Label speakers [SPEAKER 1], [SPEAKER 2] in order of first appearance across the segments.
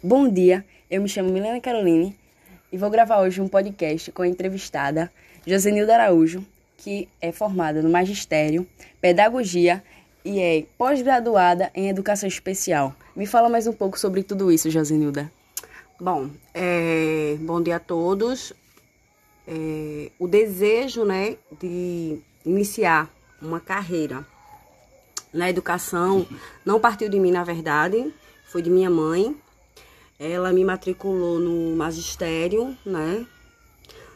[SPEAKER 1] Bom dia, eu me chamo Milena Caroline e vou gravar hoje um podcast com a entrevistada Josenilda Araújo, que é formada no Magistério, Pedagogia e é pós-graduada em Educação Especial. Me fala mais um pouco sobre tudo isso, Josenilda.
[SPEAKER 2] Bom, é, bom dia a todos. É, o desejo, né, de iniciar uma carreira na educação não partiu de mim, na verdade, foi de minha mãe. Ela me matriculou no magistério, né?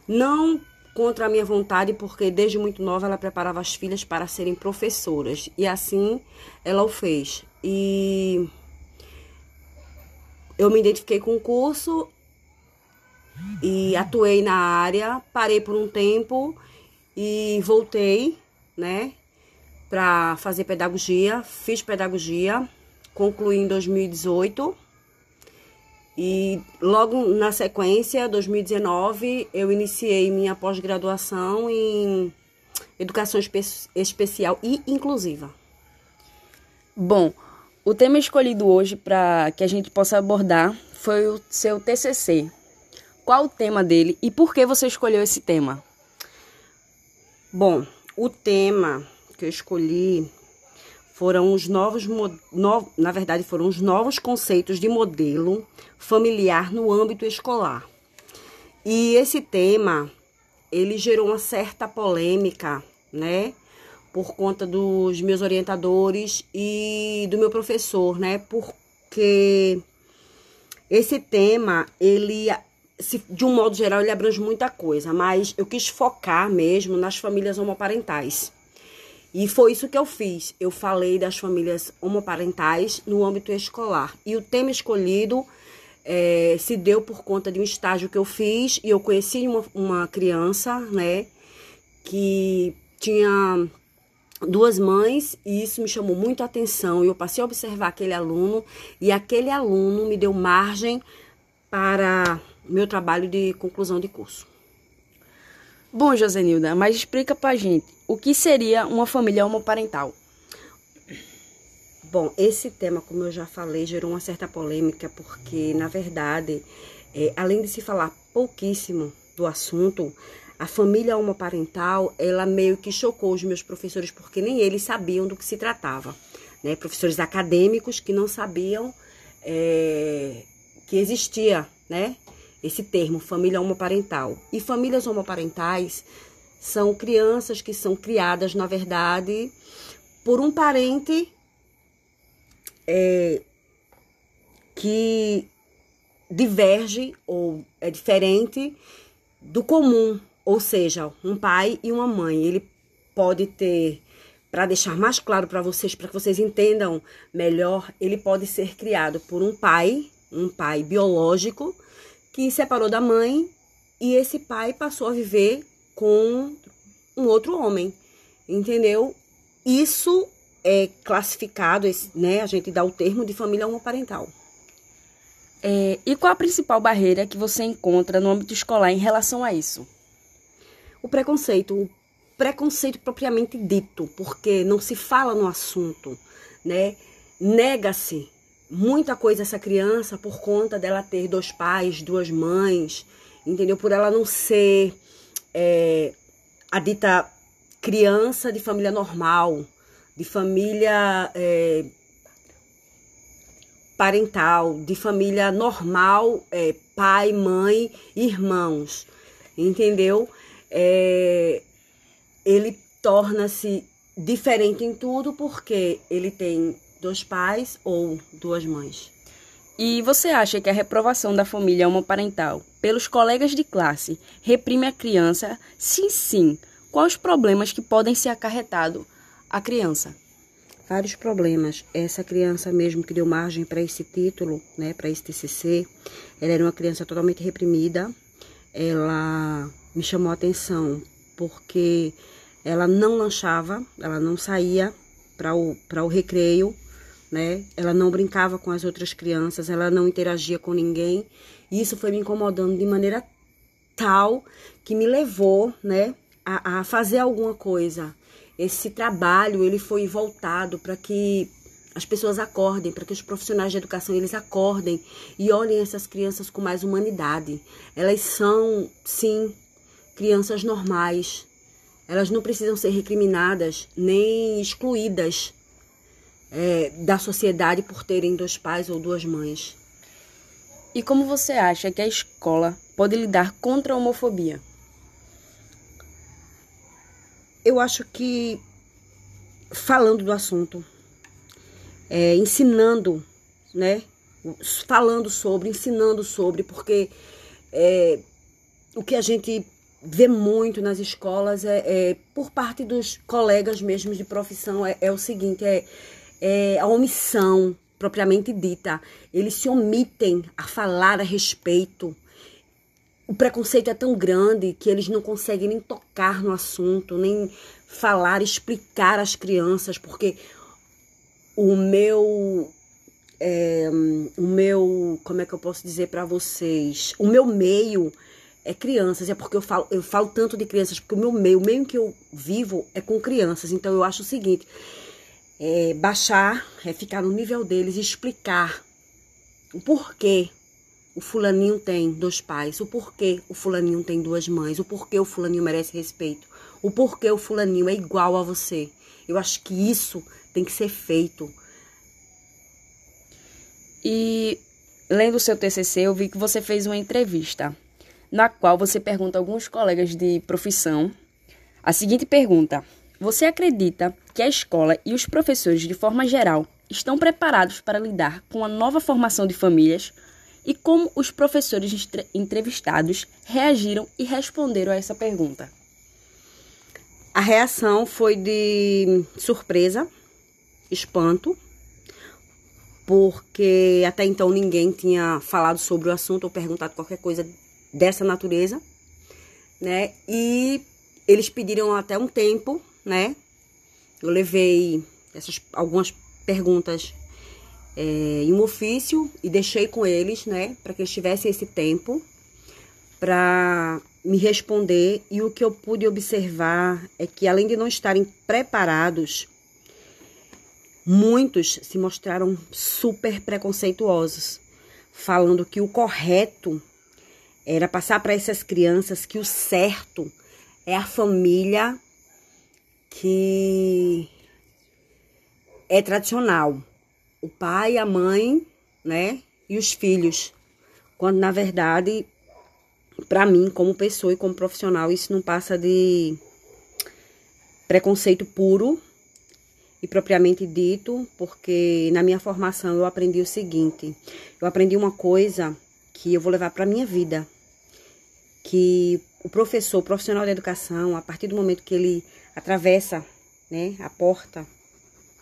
[SPEAKER 2] Não contra a minha vontade, porque desde muito nova ela preparava as filhas para serem professoras. E assim ela o fez. E eu me identifiquei com o curso e atuei na área, parei por um tempo e voltei, né, para fazer pedagogia. Fiz pedagogia, concluí em 2018 e logo na sequência, 2019, eu iniciei minha pós-graduação em educação espe especial e inclusiva.
[SPEAKER 1] Bom, o tema escolhido hoje para que a gente possa abordar foi o seu TCC. Qual o tema dele e por que você escolheu esse tema?
[SPEAKER 2] Bom, o tema que eu escolhi foram os novos, no, na verdade, foram os novos conceitos de modelo familiar no âmbito escolar. E esse tema, ele gerou uma certa polêmica, né? Por conta dos meus orientadores e do meu professor, né? Porque esse tema, ele, de um modo geral, ele abrange muita coisa, mas eu quis focar mesmo nas famílias homoparentais. E foi isso que eu fiz. Eu falei das famílias homoparentais no âmbito escolar. E o tema escolhido é, se deu por conta de um estágio que eu fiz e eu conheci uma, uma criança, né, que tinha duas mães e isso me chamou muito a atenção. Eu passei a observar aquele aluno e aquele aluno me deu margem para meu trabalho de conclusão de curso.
[SPEAKER 1] Bom, Josenilda, mas explica pra gente o que seria uma família homoparental?
[SPEAKER 2] Bom, esse tema, como eu já falei, gerou uma certa polêmica, porque, na verdade, é, além de se falar pouquíssimo do assunto, a família homoparental, ela meio que chocou os meus professores, porque nem eles sabiam do que se tratava. Né? Professores acadêmicos que não sabiam é, que existia né? Esse termo, família homoparental. E famílias homoparentais são crianças que são criadas, na verdade, por um parente é, que diverge ou é diferente do comum, ou seja, um pai e uma mãe. Ele pode ter, para deixar mais claro para vocês, para que vocês entendam melhor, ele pode ser criado por um pai, um pai biológico, que separou da mãe e esse pai passou a viver com um outro homem, entendeu? Isso é classificado, né? A gente dá o termo de família homoparental.
[SPEAKER 1] É, e qual a principal barreira que você encontra no âmbito escolar em relação a isso?
[SPEAKER 2] O preconceito, o preconceito propriamente dito, porque não se fala no assunto, né? Nega-se muita coisa essa criança por conta dela ter dois pais, duas mães, entendeu? Por ela não ser é, a dita criança de família normal, de família é, parental, de família normal, é, pai, mãe, irmãos, entendeu? É, ele torna-se diferente em tudo porque ele tem dois pais ou duas mães.
[SPEAKER 1] E você acha que a reprovação da família homoparental pelos colegas de classe reprime a criança? Sim, sim. Quais os problemas que podem ser acarretados à criança?
[SPEAKER 2] Vários problemas. Essa criança mesmo que deu margem para esse título, né, para esse TCC, ela era uma criança totalmente reprimida. Ela me chamou a atenção porque ela não lanchava, ela não saía para o, para o recreio, né? Ela não brincava com as outras crianças, ela não interagia com ninguém. E isso foi me incomodando de maneira tal que me levou, né, a, a fazer alguma coisa. Esse trabalho ele foi voltado para que as pessoas acordem, para que os profissionais de educação eles acordem e olhem essas crianças com mais humanidade. Elas são, sim, crianças normais. Elas não precisam ser recriminadas nem excluídas é, da sociedade por terem dois pais ou duas mães.
[SPEAKER 1] E como você acha que a escola pode lidar contra a homofobia?
[SPEAKER 2] Eu acho que falando do assunto, é, ensinando, né? Falando sobre, ensinando sobre, porque é, o que a gente vê muito nas escolas é, é, por parte dos colegas mesmo de profissão é, é o seguinte, é, é a omissão propriamente dita. Eles se omitem a falar a respeito. O preconceito é tão grande que eles não conseguem nem tocar no assunto, nem falar, explicar às crianças, porque o meu é, o meu, como é que eu posso dizer para vocês? O meu meio é crianças, é porque eu falo, eu falo tanto de crianças, porque o meu meio, o meio que eu vivo é com crianças. Então eu acho o seguinte, é, baixar, é ficar no nível deles explicar o porquê o fulaninho tem dois pais, o porquê o fulaninho tem duas mães, o porquê o fulaninho merece respeito, o porquê o fulaninho é igual a você. Eu acho que isso tem que ser feito.
[SPEAKER 1] E lendo o seu TCC, eu vi que você fez uma entrevista na qual você pergunta a alguns colegas de profissão a seguinte pergunta: Você acredita que a escola e os professores, de forma geral, estão preparados para lidar com a nova formação de famílias? E como os professores entrevistados reagiram e responderam a essa pergunta?
[SPEAKER 2] A reação foi de surpresa, espanto, porque até então ninguém tinha falado sobre o assunto ou perguntado qualquer coisa dessa natureza, né? E eles pediram até um tempo, né? Eu levei essas algumas perguntas é, em um ofício e deixei com eles, né, para que eles tivessem esse tempo para me responder. E o que eu pude observar é que, além de não estarem preparados, muitos se mostraram super preconceituosos, falando que o correto era passar para essas crianças que o certo é a família que é tradicional, o pai, a mãe, né, e os filhos. Quando na verdade, para mim, como pessoa e como profissional, isso não passa de preconceito puro e propriamente dito, porque na minha formação eu aprendi o seguinte: eu aprendi uma coisa que eu vou levar para minha vida, que o professor, o profissional da educação, a partir do momento que ele atravessa, né, a porta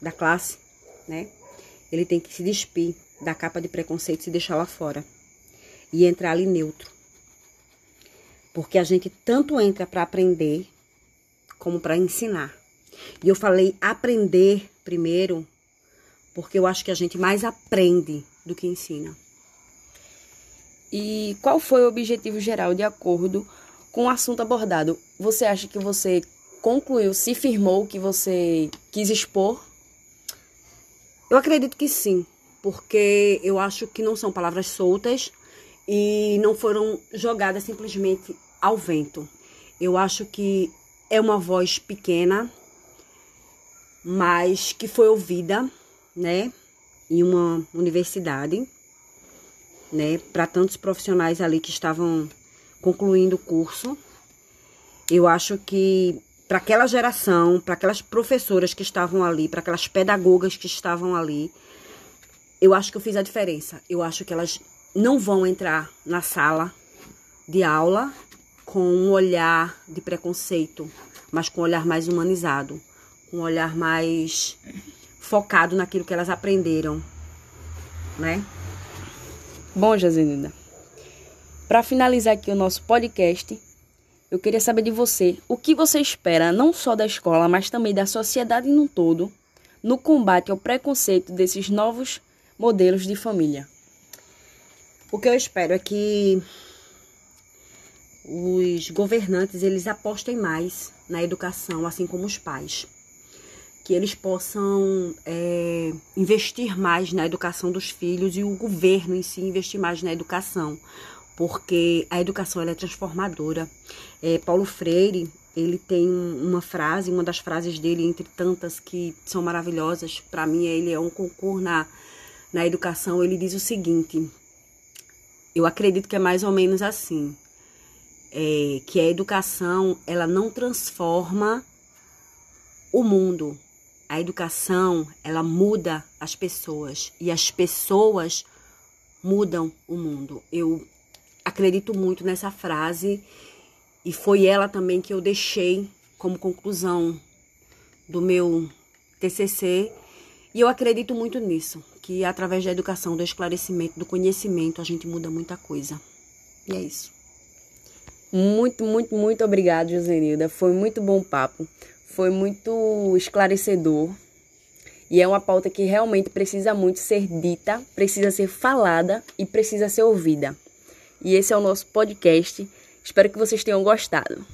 [SPEAKER 2] da classe, né, ele tem que se despir da capa de preconceito e se deixar lá fora. E entrar ali neutro. Porque a gente tanto entra para aprender como para ensinar. E eu falei aprender primeiro, porque eu acho que a gente mais aprende do que ensina.
[SPEAKER 1] E qual foi o objetivo geral de acordo com o assunto abordado? Você acha que você concluiu, se firmou que você quis expor
[SPEAKER 2] eu acredito que sim, porque eu acho que não são palavras soltas e não foram jogadas simplesmente ao vento. Eu acho que é uma voz pequena, mas que foi ouvida, né, em uma universidade, né, para tantos profissionais ali que estavam concluindo o curso. Eu acho que para aquela geração, para aquelas professoras que estavam ali, para aquelas pedagogas que estavam ali, eu acho que eu fiz a diferença. Eu acho que elas não vão entrar na sala de aula com um olhar de preconceito, mas com um olhar mais humanizado, com um olhar mais focado naquilo que elas aprenderam, né?
[SPEAKER 1] Bom, Josenilda, para finalizar aqui o nosso podcast, eu queria saber de você o que você espera não só da escola, mas também da sociedade no todo no combate ao preconceito desses novos modelos de família.
[SPEAKER 2] O que eu espero é que os governantes eles apostem mais na educação, assim como os pais. que eles possam é, investir mais na educação dos filhos e o governo em si investir mais na educação, porque a educação é transformadora. É, Paulo Freire ele tem uma frase, uma das frases dele entre tantas que são maravilhosas. Para mim, ele é um concurso na, na educação. Ele diz o seguinte: eu acredito que é mais ou menos assim, é, que a educação ela não transforma o mundo, a educação, ela muda as pessoas e as pessoas mudam o mundo. Eu acredito muito nessa frase e foi ela também que eu deixei como conclusão do meu TCC. E eu acredito muito nisso, que através da educação, do esclarecimento, do conhecimento, a gente muda muita coisa. E é isso.
[SPEAKER 1] Muito, muito, muito obrigado, Josenilda. Foi muito bom papo foi muito esclarecedor. E é uma pauta que realmente precisa muito ser dita, precisa ser falada e precisa ser ouvida. E esse é o nosso podcast. Espero que vocês tenham gostado.